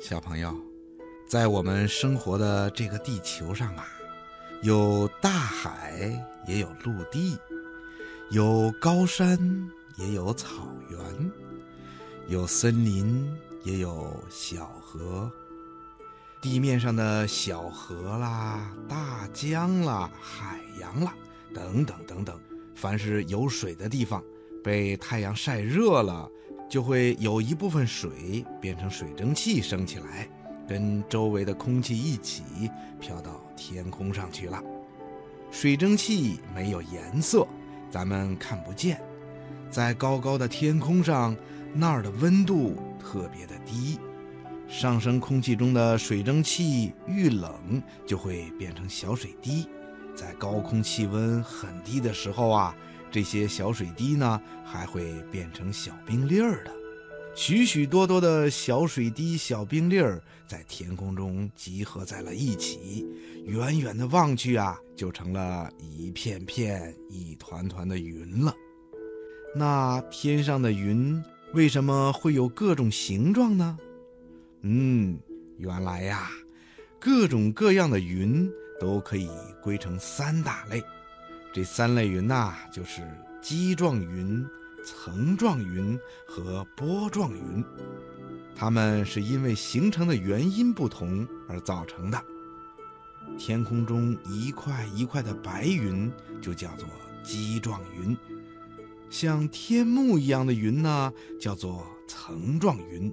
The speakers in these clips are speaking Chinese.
小朋友，在我们生活的这个地球上啊，有大海，也有陆地，有高山，也有草原，有森林，也有小河。地面上的小河啦、大江啦、海洋啦，等等等等，凡是有水的地方，被太阳晒热了。就会有一部分水变成水蒸气升起来，跟周围的空气一起飘到天空上去了。水蒸气没有颜色，咱们看不见。在高高的天空上，那儿的温度特别的低，上升空气中的水蒸气遇冷就会变成小水滴。在高空气温很低的时候啊。这些小水滴呢，还会变成小冰粒儿的。许许多多的小水滴、小冰粒儿在天空中集合在了一起，远远的望去啊，就成了一片片、一团团的云了。那天上的云为什么会有各种形状呢？嗯，原来呀，各种各样的云都可以归成三大类。这三类云呐，就是基状云、层状云和波状云，它们是因为形成的原因不同而造成的。天空中一块一块的白云就叫做基状云，像天幕一样的云呢，叫做层状云。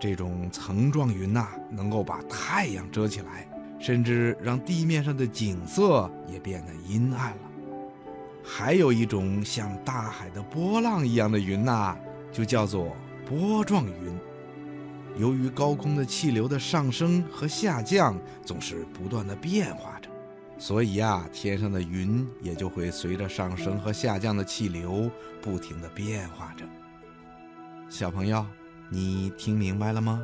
这种层状云呐，能够把太阳遮起来，甚至让地面上的景色也变得阴暗了。还有一种像大海的波浪一样的云呐，就叫做波状云。由于高空的气流的上升和下降总是不断的变化着，所以呀，天上的云也就会随着上升和下降的气流不停的变化着。小朋友，你听明白了吗？